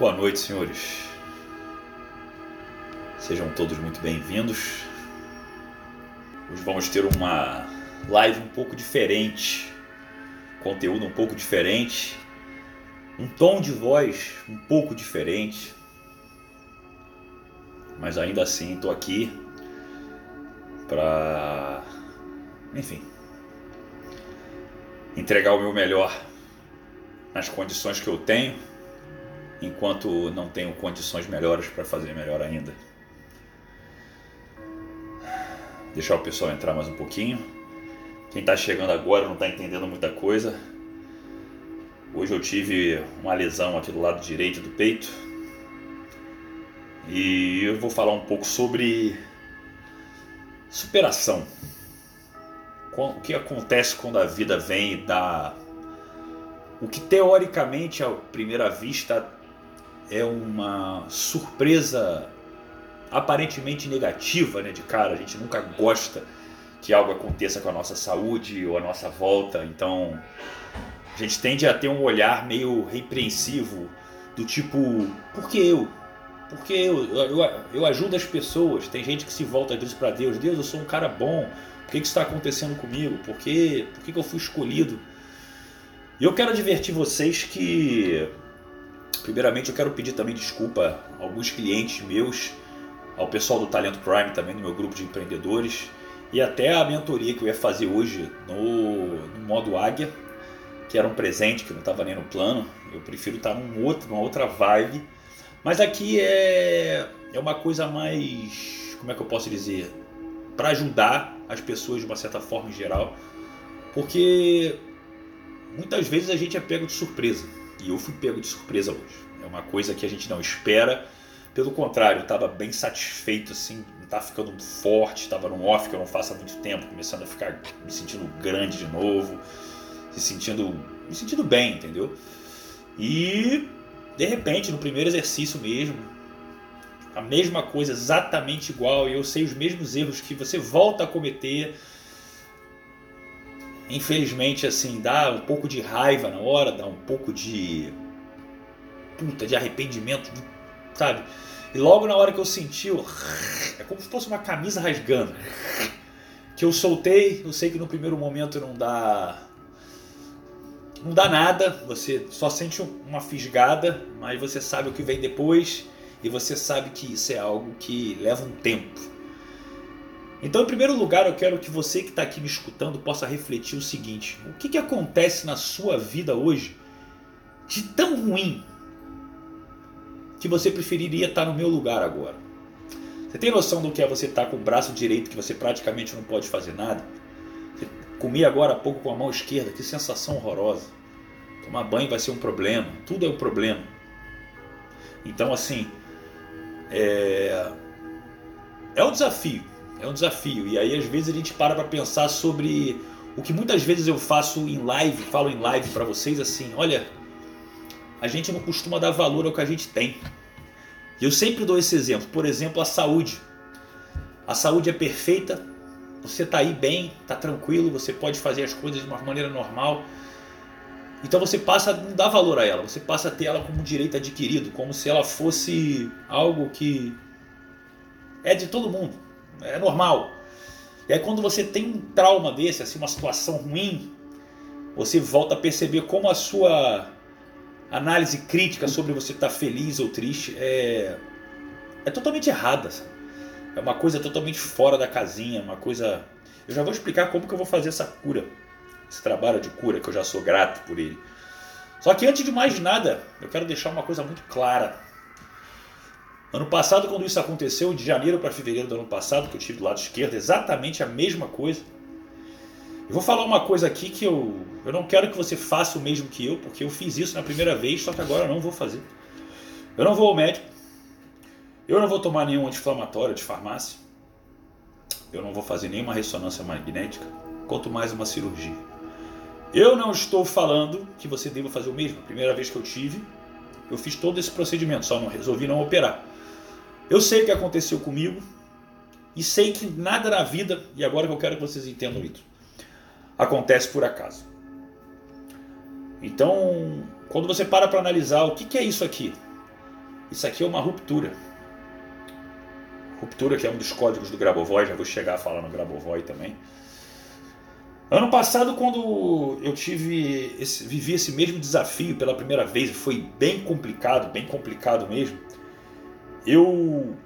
Boa noite, senhores. Sejam todos muito bem-vindos. Hoje vamos ter uma live um pouco diferente, conteúdo um pouco diferente, um tom de voz um pouco diferente. Mas ainda assim, estou aqui para, enfim, entregar o meu melhor nas condições que eu tenho, enquanto não tenho condições melhores para fazer melhor ainda. Deixar o pessoal entrar mais um pouquinho. Quem está chegando agora não está entendendo muita coisa. Hoje eu tive uma lesão aqui do lado direito do peito. E eu vou falar um pouco sobre superação. O que acontece quando a vida vem e dá o que teoricamente, à primeira vista, é uma surpresa aparentemente negativa né, de cara. A gente nunca gosta que algo aconteça com a nossa saúde ou a nossa volta. Então, a gente tende a ter um olhar meio repreensivo, do tipo: por que eu? Porque eu, eu, eu ajudo as pessoas. Tem gente que se volta às para Deus: Deus, eu sou um cara bom. Por que, que isso está acontecendo comigo? Por, que, por que, que eu fui escolhido? E eu quero advertir vocês que, primeiramente, eu quero pedir também desculpa a alguns clientes meus, ao pessoal do Talento Prime também, no meu grupo de empreendedores, e até a mentoria que eu ia fazer hoje no, no modo Águia, que era um presente que não estava nem no plano. Eu prefiro estar num outro, numa outra vibe. Mas aqui é, é uma coisa mais. Como é que eu posso dizer? Para ajudar as pessoas de uma certa forma em geral. Porque muitas vezes a gente é pego de surpresa. E eu fui pego de surpresa hoje. É uma coisa que a gente não espera. Pelo contrário, eu estava bem satisfeito, assim, estava ficando forte, estava num off que eu não faço há muito tempo, começando a ficar me sentindo grande de novo, se sentindo, me sentindo bem, entendeu? E de repente, no primeiro exercício mesmo, a mesma coisa, exatamente igual, e eu sei os mesmos erros que você volta a cometer, infelizmente, assim, dá um pouco de raiva na hora, dá um pouco de. puta, de arrependimento, sabe? E logo na hora que eu senti, eu, é como se fosse uma camisa rasgando. Que eu soltei, eu sei que no primeiro momento não dá. Não dá nada, você só sente uma fisgada, mas você sabe o que vem depois e você sabe que isso é algo que leva um tempo. Então, em primeiro lugar, eu quero que você que está aqui me escutando possa refletir o seguinte: o que, que acontece na sua vida hoje de tão ruim que você preferiria estar no meu lugar agora? Você tem noção do que é você estar com o braço direito que você praticamente não pode fazer nada? Você comi agora há pouco com a mão esquerda, que sensação horrorosa. Tomar banho vai ser um problema, tudo é um problema. Então, assim, é, é um desafio. É um desafio. E aí às vezes a gente para para pensar sobre o que muitas vezes eu faço em live, falo em live para vocês assim, olha, a gente não costuma dar valor ao que a gente tem. E eu sempre dou esse exemplo, por exemplo, a saúde. A saúde é perfeita, você está aí bem, está tranquilo, você pode fazer as coisas de uma maneira normal. Então você passa a não dar valor a ela, você passa a ter ela como direito adquirido, como se ela fosse algo que é de todo mundo é normal. E aí quando você tem um trauma desse, assim, uma situação ruim, você volta a perceber como a sua análise crítica sobre você estar feliz ou triste é, é totalmente errada. Sabe? É uma coisa totalmente fora da casinha, uma coisa. Eu já vou explicar como que eu vou fazer essa cura, esse trabalho de cura, que eu já sou grato por ele. Só que antes de mais nada, eu quero deixar uma coisa muito clara Ano passado, quando isso aconteceu, de janeiro para fevereiro do ano passado, que eu tive do lado esquerdo, exatamente a mesma coisa. Eu vou falar uma coisa aqui que eu, eu não quero que você faça o mesmo que eu, porque eu fiz isso na primeira vez, só que agora eu não vou fazer. Eu não vou ao médico. Eu não vou tomar nenhum anti-inflamatório de farmácia. Eu não vou fazer nenhuma ressonância magnética, quanto mais uma cirurgia. Eu não estou falando que você deva fazer o mesmo. A primeira vez que eu tive, eu fiz todo esse procedimento, só não resolvi não operar. Eu sei o que aconteceu comigo e sei que nada na vida, e agora que eu quero que vocês entendam isso, acontece por acaso. Então, quando você para para analisar o que, que é isso aqui, Isso aqui é uma ruptura. Ruptura que é um dos códigos do Grabovoi, já vou chegar a falar no Grabovoi também. Ano passado, quando eu tive esse, vivi esse mesmo desafio pela primeira vez, foi bem complicado, bem complicado mesmo. Eu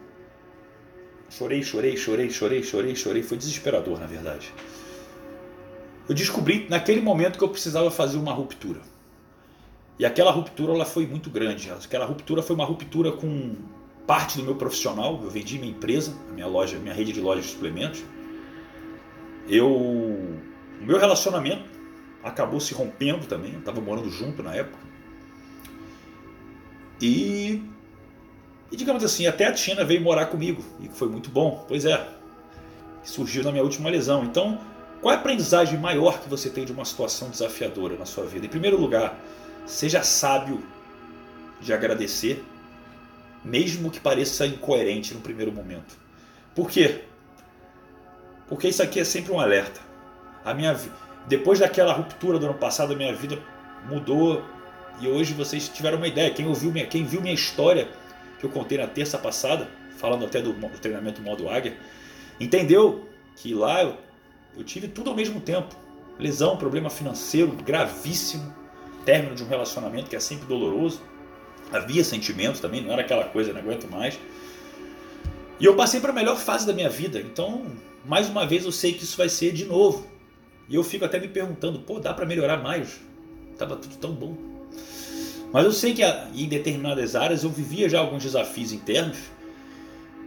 chorei, chorei, chorei, chorei, chorei, chorei, foi desesperador, na verdade. Eu descobri naquele momento que eu precisava fazer uma ruptura. E aquela ruptura ela foi muito grande. Aquela ruptura foi uma ruptura com parte do meu profissional. Eu vendi minha empresa, minha loja, minha rede de lojas de suplementos. Eu o meu relacionamento acabou se rompendo também, eu estava morando junto na época. E, e, digamos assim, até a Tina veio morar comigo, e foi muito bom, pois é, surgiu na minha última lesão. Então, qual é a aprendizagem maior que você tem de uma situação desafiadora na sua vida? Em primeiro lugar, seja sábio de agradecer, mesmo que pareça incoerente no primeiro momento. Por quê? Porque isso aqui é sempre um alerta a minha depois daquela ruptura do ano passado, a minha vida mudou e hoje vocês tiveram uma ideia. Quem ouviu minha, quem viu minha história que eu contei na terça passada, falando até do, do treinamento modo águia, entendeu que lá eu, eu tive tudo ao mesmo tempo. Lesão, problema financeiro gravíssimo, término de um relacionamento que é sempre doloroso. Havia sentimentos também, não era aquela coisa, não aguento mais. E eu passei para a melhor fase da minha vida. Então, mais uma vez, eu sei que isso vai ser de novo. E eu fico até me perguntando, pô, dá para melhorar mais? Tava tudo tão bom. Mas eu sei que em determinadas áreas eu vivia já alguns desafios internos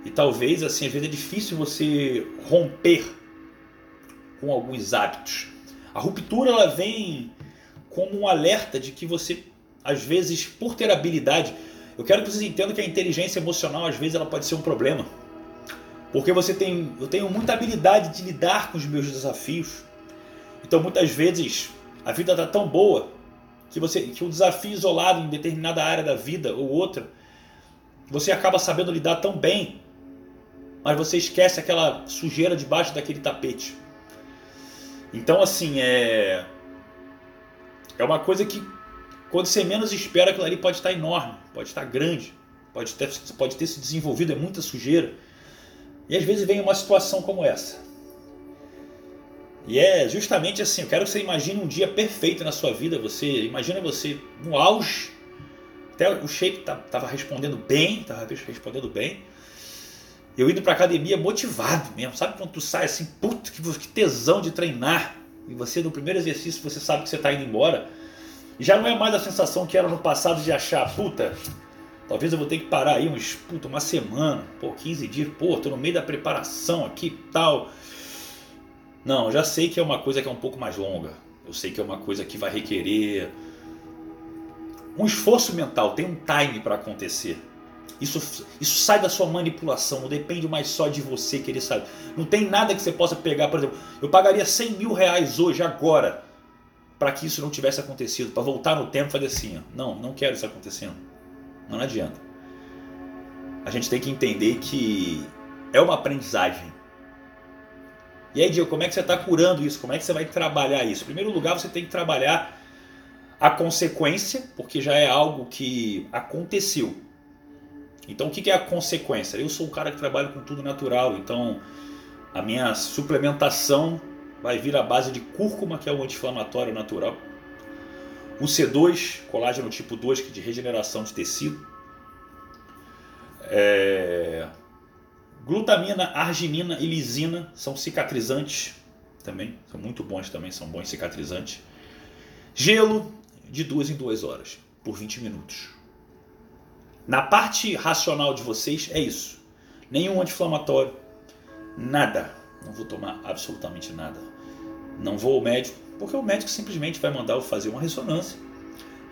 e talvez assim às vezes é difícil você romper com alguns hábitos. A ruptura ela vem como um alerta de que você às vezes por ter habilidade, eu quero que vocês entendam que a inteligência emocional às vezes ela pode ser um problema. Porque você tem, eu tenho muita habilidade de lidar com os meus desafios. Então muitas vezes a vida está tão boa que você que um desafio isolado em determinada área da vida ou outra, você acaba sabendo lidar tão bem, mas você esquece aquela sujeira debaixo daquele tapete. Então assim, é é uma coisa que quando você menos espera aquilo ali pode estar enorme, pode estar grande, pode ter, pode ter se desenvolvido, é muita sujeira. E às vezes vem uma situação como essa. E é justamente assim, eu quero que você imagine um dia perfeito na sua vida, você imagina você no auge, até o shape estava tá, respondendo bem, estava respondendo bem. Eu indo para academia motivado mesmo, sabe quando tu sai assim, puta, que, tesão de treinar, e você no primeiro exercício você sabe que você está indo embora, e já não é mais a sensação que era no passado de achar, puta, talvez eu vou ter que parar aí uns, puta, uma semana, pô, 15 dias, pô, tô no meio da preparação aqui tal não, já sei que é uma coisa que é um pouco mais longa. Eu sei que é uma coisa que vai requerer um esforço mental, tem um time para acontecer. Isso, isso sai da sua manipulação, não depende mais só de você querer saber. Não tem nada que você possa pegar, por exemplo, eu pagaria 100 mil reais hoje, agora, para que isso não tivesse acontecido, para voltar no tempo e fazer assim: ó, não, não quero isso acontecendo. Não adianta. A gente tem que entender que é uma aprendizagem. E aí, Diego, como é que você está curando isso? Como é que você vai trabalhar isso? Em primeiro lugar, você tem que trabalhar a consequência, porque já é algo que aconteceu. Então, o que é a consequência? Eu sou um cara que trabalha com tudo natural, então a minha suplementação vai vir à base de cúrcuma, que é um anti-inflamatório natural. O C2, colágeno tipo 2, que é de regeneração de tecido. É... Glutamina, arginina e lisina são cicatrizantes também, são muito bons também, são bons cicatrizantes. Gelo de duas em duas horas, por 20 minutos. Na parte racional de vocês é isso. Nenhum anti-inflamatório, nada. Não vou tomar absolutamente nada. Não vou ao médico, porque o médico simplesmente vai mandar eu fazer uma ressonância.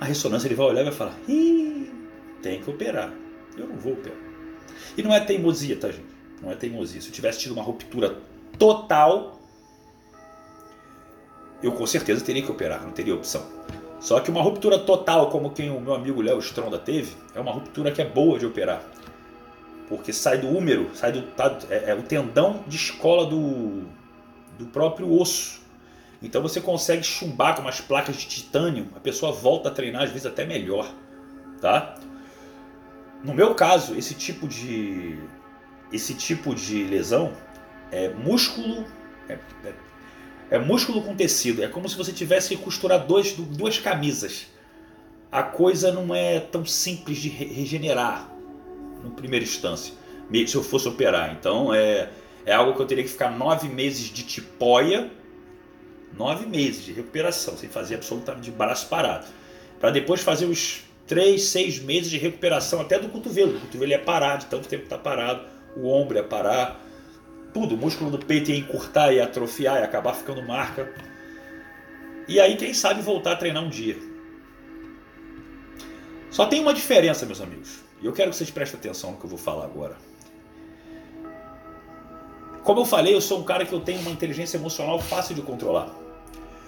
A ressonância ele vai olhar e vai falar: Ih, tem que operar. Eu não vou operar. E não é teimosia, tá, gente? Não é teimosia. Se eu tivesse tido uma ruptura total, eu com certeza teria que operar, não teria opção. Só que uma ruptura total, como quem o meu amigo Léo Stronda teve, é uma ruptura que é boa de operar. Porque sai do úmero, sai do. Tá, é, é o tendão de escola do, do próprio osso. Então você consegue chumbar com umas placas de titânio, a pessoa volta a treinar, às vezes até melhor. Tá? No meu caso, esse tipo de esse tipo de lesão é músculo é, é, é músculo com tecido. É como se você tivesse que costurar dois, duas camisas. A coisa não é tão simples de regenerar no primeira instância, se eu fosse operar. Então é, é algo que eu teria que ficar nove meses de tipóia, nove meses de recuperação, sem fazer absolutamente de braço parado, para depois fazer os três, seis meses de recuperação até do cotovelo. O cotovelo é parar, de tanto tempo está parado, o ombro é parar, tudo. O músculo do peito ia encurtar, ia atrofiar, ia acabar ficando marca. E aí, quem sabe voltar a treinar um dia. Só tem uma diferença, meus amigos. E eu quero que vocês prestem atenção no que eu vou falar agora. Como eu falei, eu sou um cara que eu tenho uma inteligência emocional fácil de controlar.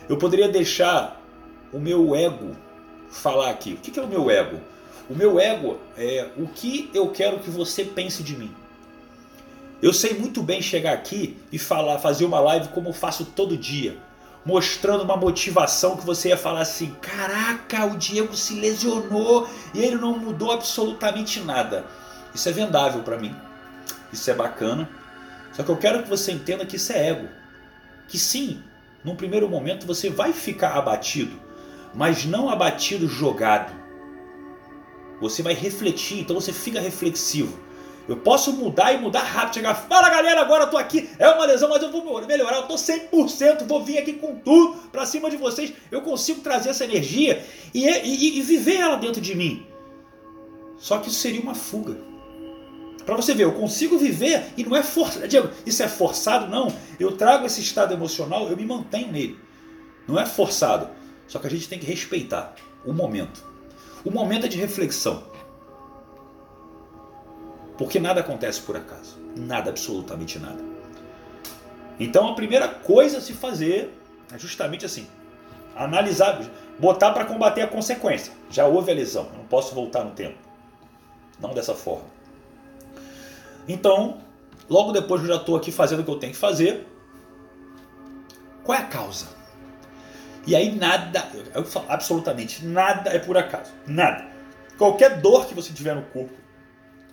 Eu poderia deixar o meu ego falar aqui. O que é o meu ego? O meu ego é o que eu quero que você pense de mim. Eu sei muito bem chegar aqui e falar, fazer uma live como eu faço todo dia, mostrando uma motivação que você ia falar assim: "Caraca, o Diego se lesionou e ele não mudou absolutamente nada". Isso é vendável para mim. Isso é bacana. Só que eu quero que você entenda que isso é ego. Que sim, num primeiro momento você vai ficar abatido, mas não abatido jogado. Você vai refletir, então você fica reflexivo. Eu posso mudar e mudar rápido. Chegar, fala galera, agora eu tô aqui. É uma lesão, mas eu vou melhorar. Eu tô 100%. Vou vir aqui com tudo pra cima de vocês. Eu consigo trazer essa energia e, e, e viver ela dentro de mim. Só que isso seria uma fuga. Para você ver, eu consigo viver e não é forçado. Diego, isso é forçado? Não. Eu trago esse estado emocional, eu me mantenho nele. Não é forçado. Só que a gente tem que respeitar o momento. O momento é de reflexão. Porque nada acontece por acaso. Nada, absolutamente nada. Então a primeira coisa a se fazer é justamente assim: analisar, botar para combater a consequência. Já houve a lesão, não posso voltar no tempo. Não dessa forma. Então, logo depois eu já estou aqui fazendo o que eu tenho que fazer, qual é a causa? E aí nada, eu falo, absolutamente nada é por acaso. Nada. Qualquer dor que você tiver no corpo,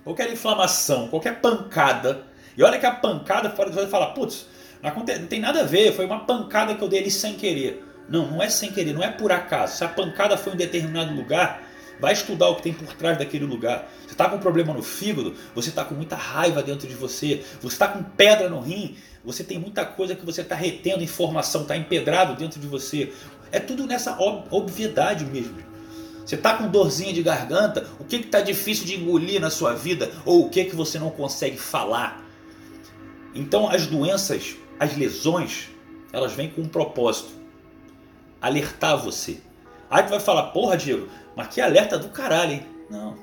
qualquer inflamação, qualquer pancada. E olha que a pancada fora de você fala, putz, não, não tem nada a ver, foi uma pancada que eu dei ali sem querer. Não, não é sem querer, não é por acaso. Se a pancada foi em determinado lugar, vai estudar o que tem por trás daquele lugar. Você está com um problema no fígado, você está com muita raiva dentro de você, você está com pedra no rim, você tem muita coisa que você está retendo informação, está empedrado dentro de você. É tudo nessa obviedade mesmo. Você está com dorzinha de garganta? O que está difícil de engolir na sua vida? Ou o que, que você não consegue falar? Então as doenças, as lesões, elas vêm com um propósito. Alertar você. Aí tu vai falar, porra Diego, mas que alerta do caralho, hein? Não.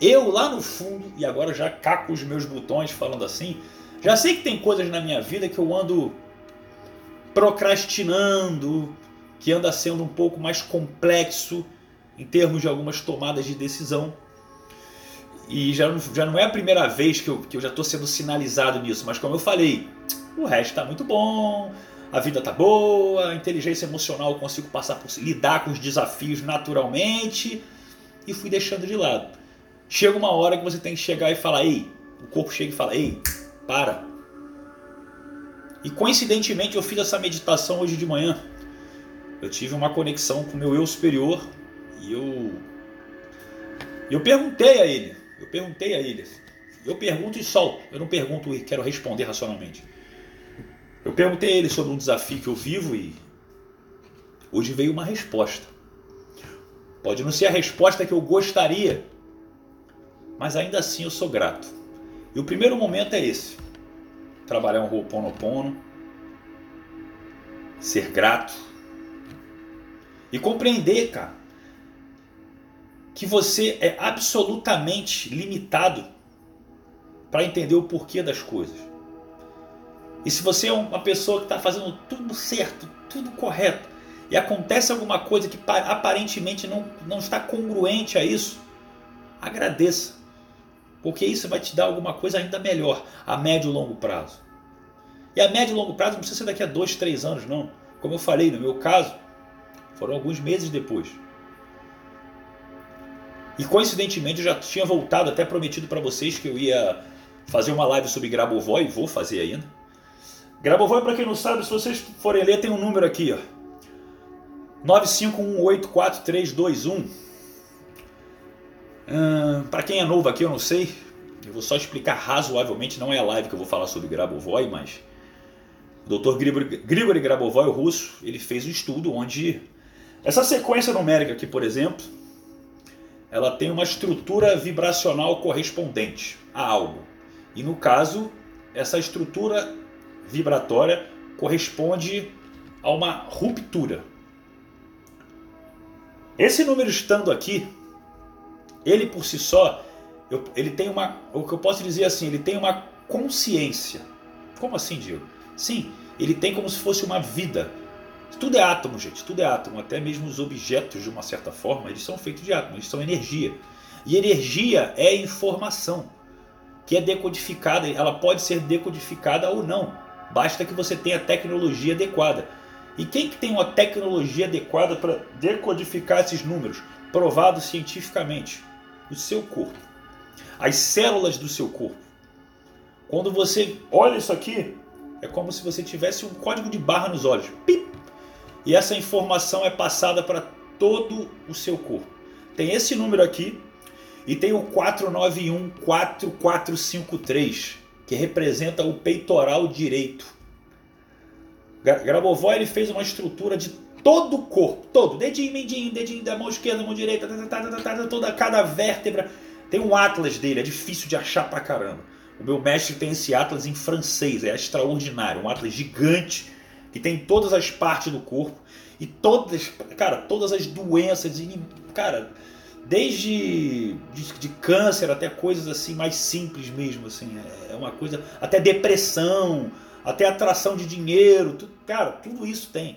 Eu lá no fundo, e agora já caco os meus botões falando assim, já sei que tem coisas na minha vida que eu ando procrastinando, que anda sendo um pouco mais complexo em termos de algumas tomadas de decisão. E já, já não é a primeira vez que eu, que eu já estou sendo sinalizado nisso, mas como eu falei, o resto está muito bom, a vida está boa, a inteligência emocional eu consigo passar por lidar com os desafios naturalmente e fui deixando de lado. Chega uma hora que você tem que chegar e falar, ei, o corpo chega e fala, ei, para. E coincidentemente eu fiz essa meditação hoje de manhã. Eu tive uma conexão com o meu eu superior e eu. Eu perguntei a ele. Eu perguntei a ele. Eu pergunto e solto. Eu não pergunto e quero responder racionalmente. Eu perguntei a ele sobre um desafio que eu vivo e hoje veio uma resposta. Pode não ser a resposta que eu gostaria, mas ainda assim eu sou grato. E o primeiro momento é esse: trabalhar um Ho'oponopono, ser grato e compreender, cara, que você é absolutamente limitado para entender o porquê das coisas. E se você é uma pessoa que está fazendo tudo certo, tudo correto, e acontece alguma coisa que aparentemente não, não está congruente a isso, agradeça. Porque isso vai te dar alguma coisa ainda melhor a médio e longo prazo. E a médio e longo prazo não precisa ser daqui a dois, três anos, não. Como eu falei, no meu caso, foram alguns meses depois. E coincidentemente eu já tinha voltado, até prometido para vocês que eu ia fazer uma live sobre Grabovoi, vou fazer ainda. Grabovoi, para quem não sabe, se vocês forem ler, tem um número aqui, ó. 951844321. Hum, para quem é novo aqui, eu não sei. Eu vou só explicar razoavelmente, não é a live que eu vou falar sobre Grabovoi, mas o Dr. Grigory Grabovoi, o russo, ele fez um estudo onde essa sequência numérica aqui, por exemplo, ela tem uma estrutura vibracional correspondente a algo. E no caso, essa estrutura vibratória corresponde a uma ruptura. Esse número estando aqui, ele por si só, eu, ele tem uma, o que eu posso dizer assim, ele tem uma consciência. Como assim, Diego? Sim, ele tem como se fosse uma vida. Tudo é átomo, gente, tudo é átomo. Até mesmo os objetos, de uma certa forma, eles são feitos de átomos, eles são energia. E energia é informação que é decodificada, ela pode ser decodificada ou não. Basta que você tenha a tecnologia adequada. E quem que tem uma tecnologia adequada para decodificar esses números, provados cientificamente? O seu corpo. As células do seu corpo. Quando você olha isso aqui, é como se você tivesse um código de barra nos olhos. Pip! E essa informação é passada para todo o seu corpo. Tem esse número aqui, e tem o 4914453, que representa o peitoral direito. Grabovoi ele fez uma estrutura de todo o corpo, todo, dedinho, mindinho, dedinho da mão esquerda, mão direita, toda cada vértebra. Tem um atlas dele, é difícil de achar pra caramba. O meu mestre tem esse atlas em francês, é extraordinário, um atlas gigante que tem todas as partes do corpo. E todas, cara, todas as doenças, cara, desde de, de, câncer até coisas assim mais simples mesmo, assim, é, é uma coisa até depressão, até atração de dinheiro, tudo, cara, tudo isso tem,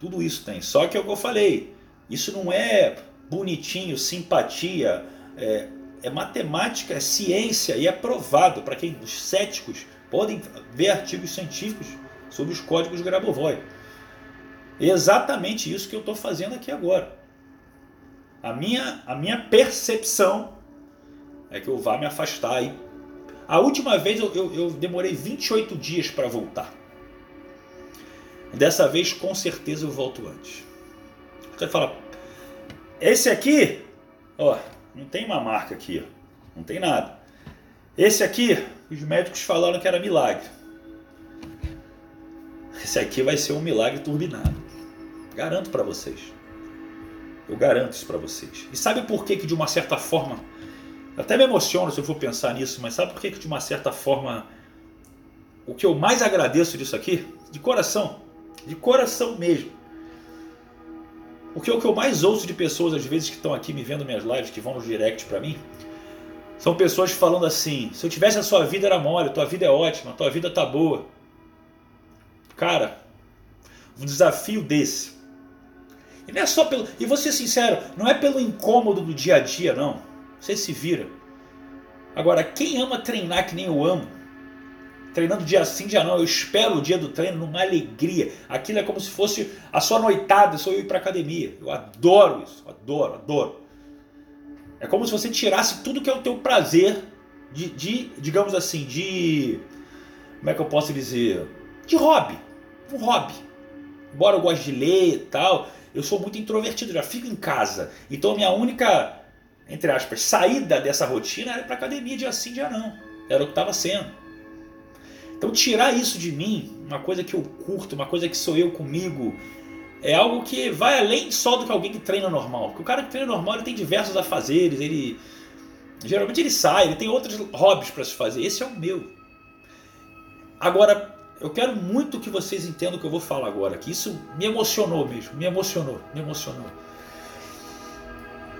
tudo isso tem. Só que é o que eu falei, isso não é bonitinho, simpatia, é, é matemática, é ciência e é provado. Para quem os céticos podem ver artigos científicos sobre os códigos Grabovoi. Exatamente isso que eu estou fazendo aqui agora. A minha, a minha percepção é que eu vá me afastar aí. A última vez eu, eu, eu demorei 28 dias para voltar. Dessa vez, com certeza, eu volto antes. Você fala, esse aqui, ó, não tem uma marca aqui, ó, não tem nada. Esse aqui, os médicos falaram que era milagre. Esse aqui vai ser um milagre turbinado. Garanto para vocês. Eu garanto isso para vocês. E sabe por que, que de uma certa forma, até me emociono se eu for pensar nisso, mas sabe por que, que de uma certa forma, o que eu mais agradeço disso aqui, de coração, de coração mesmo, porque o que eu mais ouço de pessoas, às vezes, que estão aqui me vendo minhas lives, que vão no direct para mim, são pessoas falando assim: se eu tivesse a sua vida era mole, tua vida é ótima, tua vida tá boa. Cara, um desafio desse e não é só pelo. E vou ser sincero, não é pelo incômodo do dia a dia, não. Você se vira. Agora, quem ama treinar que nem eu amo, treinando dia sim, dia não, eu espero o dia do treino numa alegria. Aquilo é como se fosse a sua noitada, sou eu ir para academia. Eu adoro isso, adoro, adoro. É como se você tirasse tudo que é o teu prazer de, de digamos assim, de. Como é que eu posso dizer? De hobby. Um hobby. Embora eu goste de ler e tal, eu sou muito introvertido, já fico em casa. Então minha única, entre aspas, saída dessa rotina era para academia dia sim, dia não. Era o que estava sendo. Então tirar isso de mim, uma coisa que eu curto, uma coisa que sou eu comigo, é algo que vai além só do que alguém que treina normal. Porque o cara que treina normal ele tem diversos afazeres, ele geralmente ele sai, ele tem outros hobbies para se fazer. Esse é o meu. Agora, eu quero muito que vocês entendam o que eu vou falar agora, que isso me emocionou mesmo, me emocionou, me emocionou.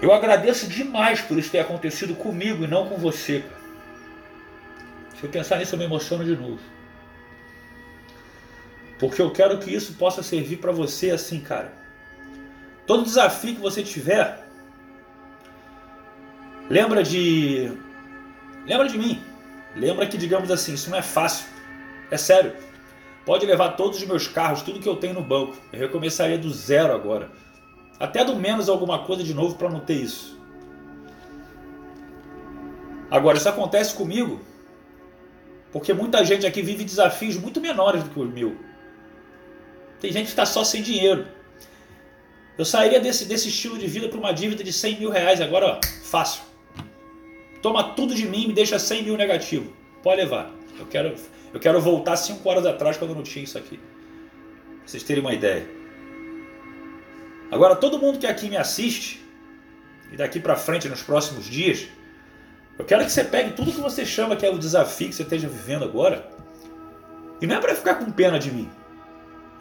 Eu agradeço demais por isso ter acontecido comigo e não com você. Se eu pensar nisso, eu me emociono de novo. Porque eu quero que isso possa servir para você assim, cara. Todo desafio que você tiver, lembra de. Lembra de mim. Lembra que, digamos assim, isso não é fácil. É sério. Pode levar todos os meus carros, tudo que eu tenho no banco. Eu recomeçaria do zero agora. Até do menos alguma coisa de novo para não ter isso. Agora, isso acontece comigo porque muita gente aqui vive desafios muito menores do que o meu. Tem gente que está só sem dinheiro. Eu sairia desse, desse estilo de vida para uma dívida de 100 mil reais agora, ó, fácil. Toma tudo de mim e me deixa 100 mil negativo. Pode levar. Eu quero, eu quero voltar 5 horas atrás quando eu não tinha isso aqui. Pra vocês terem uma ideia. Agora, todo mundo que aqui me assiste, e daqui para frente nos próximos dias, eu quero que você pegue tudo que você chama que é o desafio que você esteja vivendo agora. E não é para ficar com pena de mim.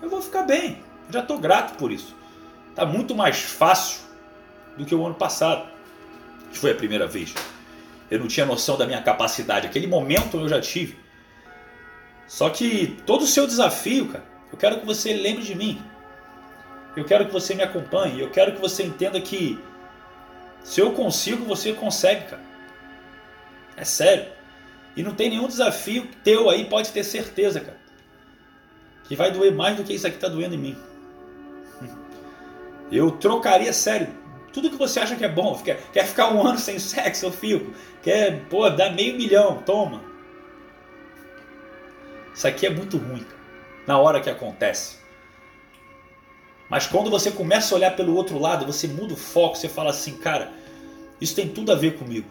Eu vou ficar bem. Eu já estou grato por isso. Está muito mais fácil do que o ano passado, que foi a primeira vez. Eu não tinha noção da minha capacidade. Aquele momento eu já tive. Só que todo o seu desafio, cara, eu quero que você lembre de mim. Eu quero que você me acompanhe. Eu quero que você entenda que se eu consigo, você consegue, cara. É sério. E não tem nenhum desafio teu aí, pode ter certeza, cara. Que vai doer mais do que isso aqui tá doendo em mim. Eu trocaria, sério, tudo que você acha que é bom. Quer, quer ficar um ano sem sexo, eu fico. Quer, pô, dar meio milhão, toma. Isso aqui é muito ruim, na hora que acontece. Mas quando você começa a olhar pelo outro lado, você muda o foco, você fala assim, cara, isso tem tudo a ver comigo.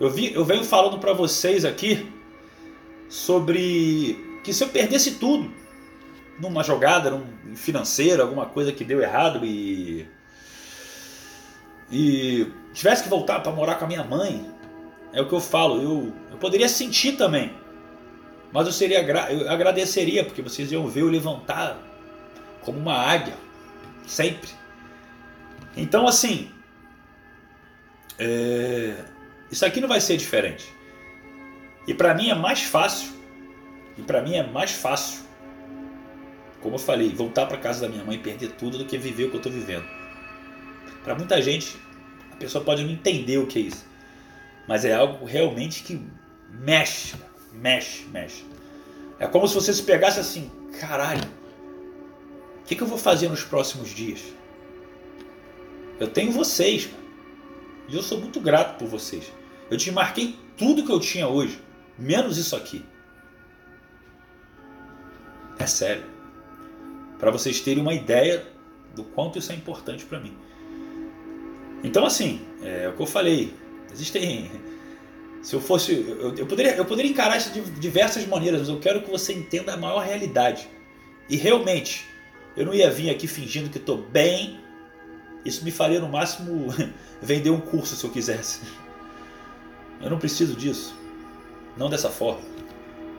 Eu, vi, eu venho falando para vocês aqui sobre que se eu perdesse tudo numa jogada, num financeiro, alguma coisa que deu errado e e tivesse que voltar para morar com a minha mãe, é o que eu falo, eu, eu poderia sentir também. Mas eu seria eu agradeceria porque vocês iam ver eu levantar como uma águia sempre. Então assim, é, isso aqui não vai ser diferente. E para mim é mais fácil. E para mim é mais fácil. Como eu falei, voltar para casa da minha mãe e perder tudo do que viver o que eu estou vivendo. Para muita gente, a pessoa pode não entender o que é isso. Mas é algo realmente que mexe, mexe, mexe. É como se você se pegasse assim, caralho, o que, que eu vou fazer nos próximos dias? Eu tenho vocês, e eu sou muito grato por vocês. Eu te marquei tudo que eu tinha hoje, menos isso aqui. É sério. Para vocês terem uma ideia do quanto isso é importante para mim. Então, assim, é o que eu falei. Existem. Se eu fosse. Eu, eu, poderia, eu poderia encarar isso de diversas maneiras, mas eu quero que você entenda a maior realidade. E realmente, eu não ia vir aqui fingindo que estou bem. Isso me faria no máximo vender um curso se eu quisesse. Eu não preciso disso. Não dessa forma.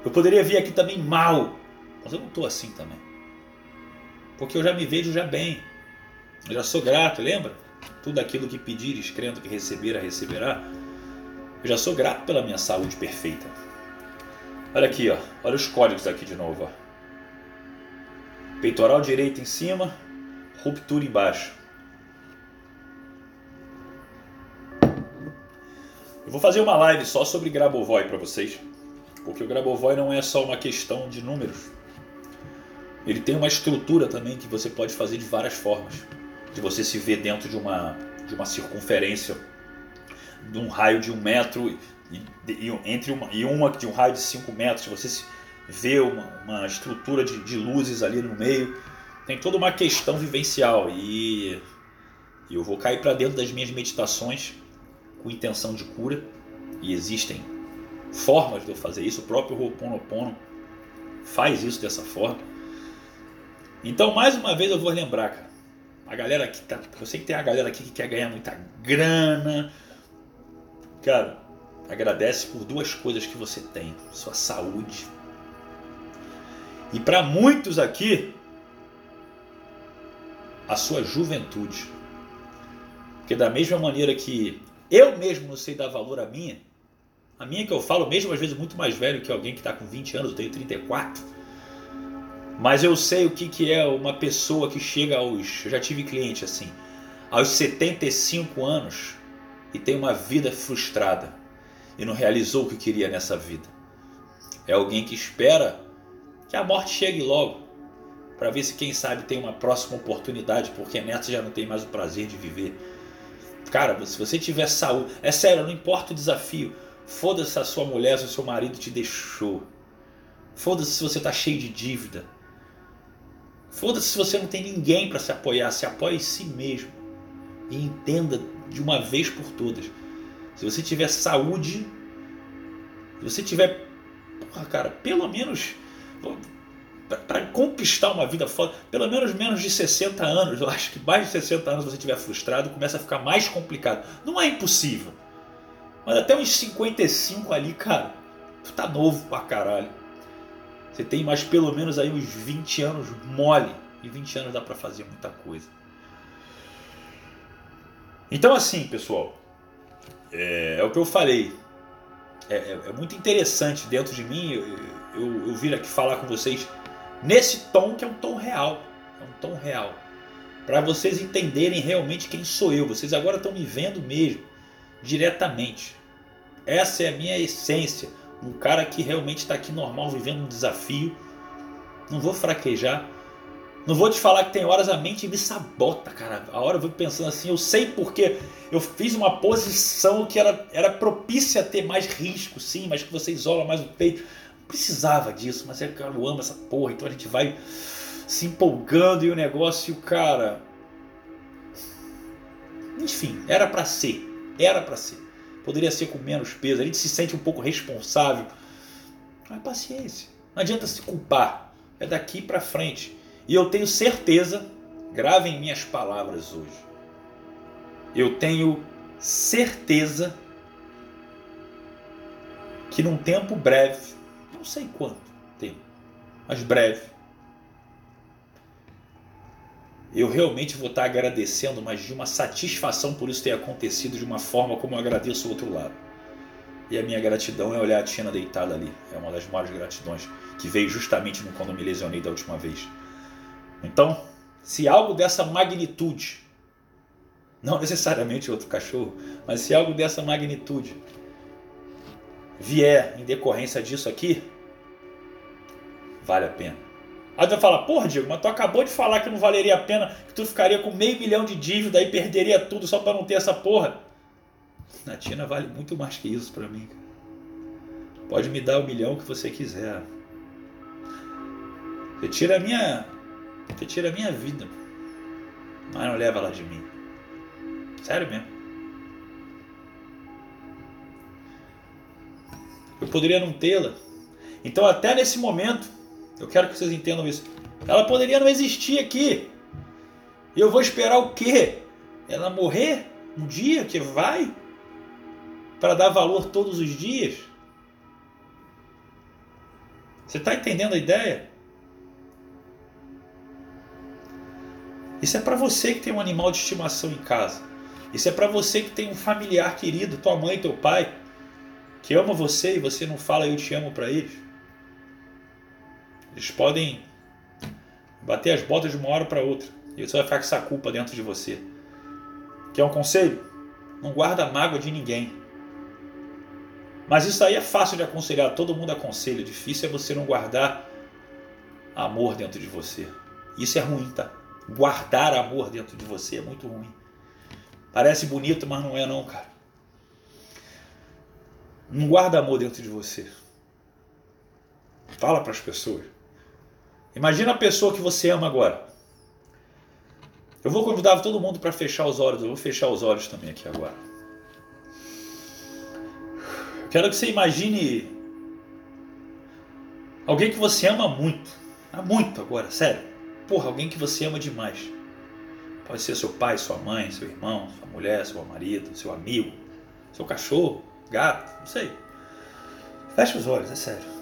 Eu poderia vir aqui também mal, mas eu não estou assim também. Porque eu já me vejo já bem. Eu já sou grato, lembra? Tudo aquilo que pedires, crendo que receberá, receberá. Eu já sou grato pela minha saúde perfeita. Olha aqui, ó. Olha os códigos aqui de novo, ó. Peitoral direito em cima, ruptura embaixo. Eu vou fazer uma live só sobre Grabovoi para vocês, porque o Grabovoi não é só uma questão de números. Ele tem uma estrutura também que você pode fazer de várias formas. De você se ver dentro de uma, de uma circunferência, de um raio de um metro e, e entre uma, e uma de um raio de cinco metros. Você vê uma, uma estrutura de, de luzes ali no meio. Tem toda uma questão vivencial e, e eu vou cair para dentro das minhas meditações com intenção de cura, e existem formas de eu fazer isso, o próprio Ho'oponopono faz isso dessa forma. Então, mais uma vez eu vou lembrar, cara, a galera que tá, eu sei que tem a galera aqui que quer ganhar muita grana. Cara, agradece por duas coisas que você tem: sua saúde. E para muitos aqui, a sua juventude. Porque da mesma maneira que eu mesmo não sei dar valor à minha. A minha que eu falo, mesmo às vezes muito mais velho que alguém que está com 20 anos, eu tenho 34. Mas eu sei o que, que é uma pessoa que chega aos. Eu já tive cliente assim, aos 75 anos e tem uma vida frustrada e não realizou o que queria nessa vida. É alguém que espera que a morte chegue logo para ver se quem sabe tem uma próxima oportunidade, porque nessa já não tem mais o prazer de viver. Cara, se você tiver saúde, é sério, não importa o desafio. Foda-se se a sua mulher, se o seu marido te deixou. Foda-se se você tá cheio de dívida. Foda-se se você não tem ninguém para se apoiar. Se apoie em si mesmo. E entenda de uma vez por todas. Se você tiver saúde, se você tiver, porra, cara, pelo menos para conquistar uma vida foda, pelo menos menos de 60 anos, eu acho que mais de 60 anos você estiver frustrado, começa a ficar mais complicado. Não é impossível. Mas até uns 55 ali, cara, tu tá novo pra caralho. Você tem mais pelo menos aí uns 20 anos mole. E 20 anos dá para fazer muita coisa. Então assim, pessoal, é, é o que eu falei. É, é, é, muito interessante dentro de mim eu, eu, eu vir aqui falar com vocês nesse tom que é um tom real. É um tom real. Para vocês entenderem realmente quem sou eu. Vocês agora estão me vendo mesmo, diretamente. Essa é a minha essência. Um cara que realmente está aqui normal, vivendo um desafio. Não vou fraquejar. Não vou te falar que tem horas a mente me sabota, cara. A hora eu vou pensando assim, eu sei porque eu fiz uma posição que era, era propícia a ter mais risco, sim, mas que você isola mais o peito. Não precisava disso, mas é, cara, eu amo essa porra, então a gente vai se empolgando e o negócio, cara. Enfim, era para ser. Era para ser. Poderia ser com menos peso. A gente se sente um pouco responsável. Mas paciência. Não adianta se culpar. É daqui para frente. E eu tenho certeza, gravem minhas palavras hoje. Eu tenho certeza que num tempo breve, não sei quanto tempo, mas breve, eu realmente vou estar agradecendo, mas de uma satisfação por isso ter acontecido de uma forma como eu agradeço o outro lado. E a minha gratidão é olhar a Tina deitada ali. É uma das maiores gratidões que veio justamente quando eu me lesionei da última vez. Então, se algo dessa magnitude, não necessariamente outro cachorro, mas se algo dessa magnitude vier em decorrência disso aqui, vale a pena. Aí tu vai falar, porra, Diego, mas tu acabou de falar que não valeria a pena, que tu ficaria com meio milhão de dívida e perderia tudo só para não ter essa porra. Na Tina vale muito mais que isso para mim. Pode me dar o milhão que você quiser. Você tira a minha você tira a minha vida, mas não leva ela de mim. Sério mesmo. Eu poderia não tê-la. Então, até nesse momento, eu quero que vocês entendam isso. Ela poderia não existir aqui. E eu vou esperar o quê? Ela morrer um dia que vai? Para dar valor todos os dias? Você está entendendo a ideia? Isso é para você que tem um animal de estimação em casa. Isso é para você que tem um familiar querido, tua mãe, teu pai, que ama você e você não fala eu te amo para eles. Eles podem bater as botas de uma hora para outra e você vai ficar com essa culpa dentro de você. Quer um conselho? Não guarda mágoa de ninguém. Mas isso aí é fácil de aconselhar, todo mundo aconselha. Difícil é você não guardar amor dentro de você. Isso é ruim, tá? Guardar amor dentro de você é muito ruim. Parece bonito, mas não é não, cara. Não guarda amor dentro de você. Fala para as pessoas. Imagina a pessoa que você ama agora. Eu vou convidar todo mundo para fechar os olhos. Eu vou fechar os olhos também aqui agora. Quero que você imagine alguém que você ama muito. Há muito agora, sério. Porra, alguém que você ama demais. Pode ser seu pai, sua mãe, seu irmão, sua mulher, seu marido, seu amigo, seu cachorro, gato, não sei. Fecha os olhos, é sério.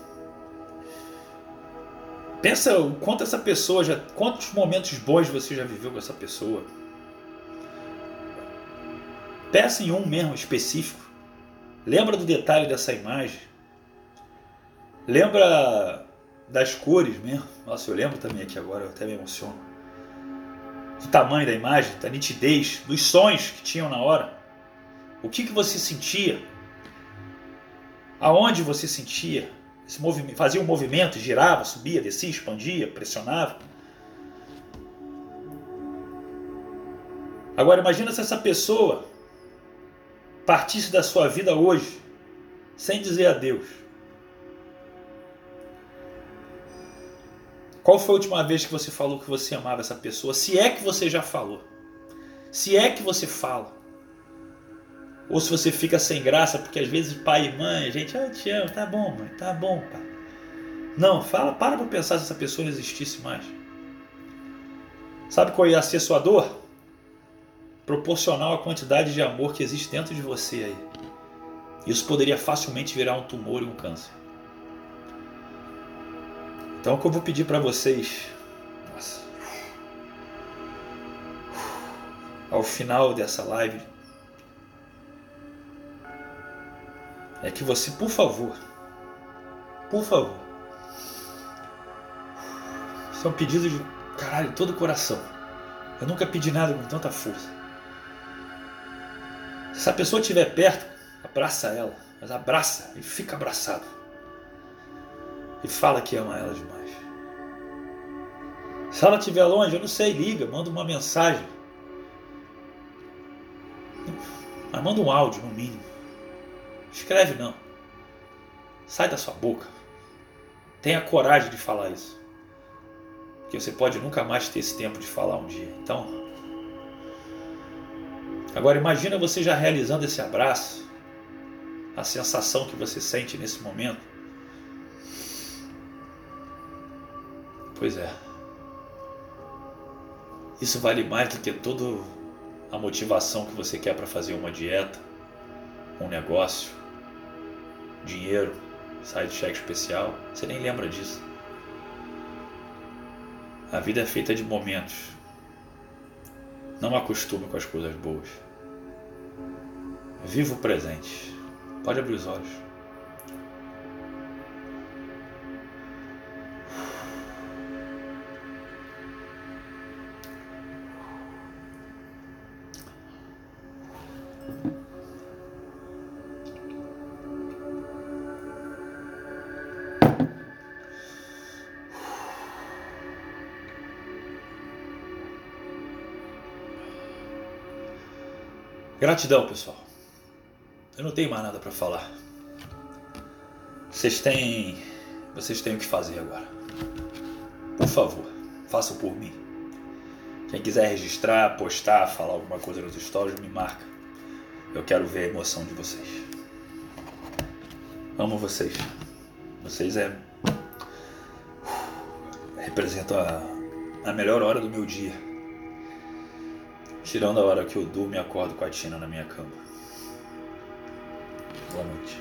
Pensa o quanto essa pessoa já. Quantos momentos bons você já viveu com essa pessoa. Peça em um mesmo específico. Lembra do detalhe dessa imagem. Lembra das cores mesmo. Nossa, eu lembro também aqui agora, eu até me emociono. Do tamanho da imagem, da nitidez, dos sons que tinham na hora. O que, que você sentia? Aonde você sentia? Fazia um movimento, girava, subia, descia, expandia, pressionava. Agora imagina se essa pessoa partisse da sua vida hoje, sem dizer adeus, qual foi a última vez que você falou que você amava essa pessoa? Se é que você já falou. Se é que você fala. Ou se você fica sem graça, porque às vezes pai e mãe, gente, ah, eu te amo, tá bom, mãe, tá bom, pai. Não, fala, para pra pensar se essa pessoa não existisse mais. Sabe qual ia ser sua dor? Proporcional à quantidade de amor que existe dentro de você aí. Isso poderia facilmente virar um tumor e um câncer. Então o que eu vou pedir para vocês, nossa, ao final dessa live, é que você, por favor, por favor, isso é um pedido de caralho, todo o coração. Eu nunca pedi nada com tanta força. Se essa pessoa estiver perto, abraça ela, mas abraça e fica abraçado. E fala que ama ela demais. Se ela estiver longe, eu não sei, liga, manda uma mensagem. Mas manda um áudio, no mínimo. Escreve não. Sai da sua boca. Tenha coragem de falar isso. Porque você pode nunca mais ter esse tempo de falar um dia. Então. Agora imagina você já realizando esse abraço. A sensação que você sente nesse momento. Pois é. Isso vale mais do que toda a motivação que você quer para fazer uma dieta, um negócio, dinheiro, sair de cheque especial. Você nem lembra disso. A vida é feita de momentos. Não acostume com as coisas boas. Viva o presente. Pode abrir os olhos. Gratidão, pessoal. Eu não tenho mais nada para falar. Vocês têm, vocês têm o que fazer agora. Por favor, façam por mim. Quem quiser registrar, postar, falar alguma coisa nos stories, me marca. Eu quero ver a emoção de vocês. Amo vocês. Vocês é representam a, a melhor hora do meu dia. Tirando a hora que eu durmo e acordo com a Tina na minha cama. Boa noite.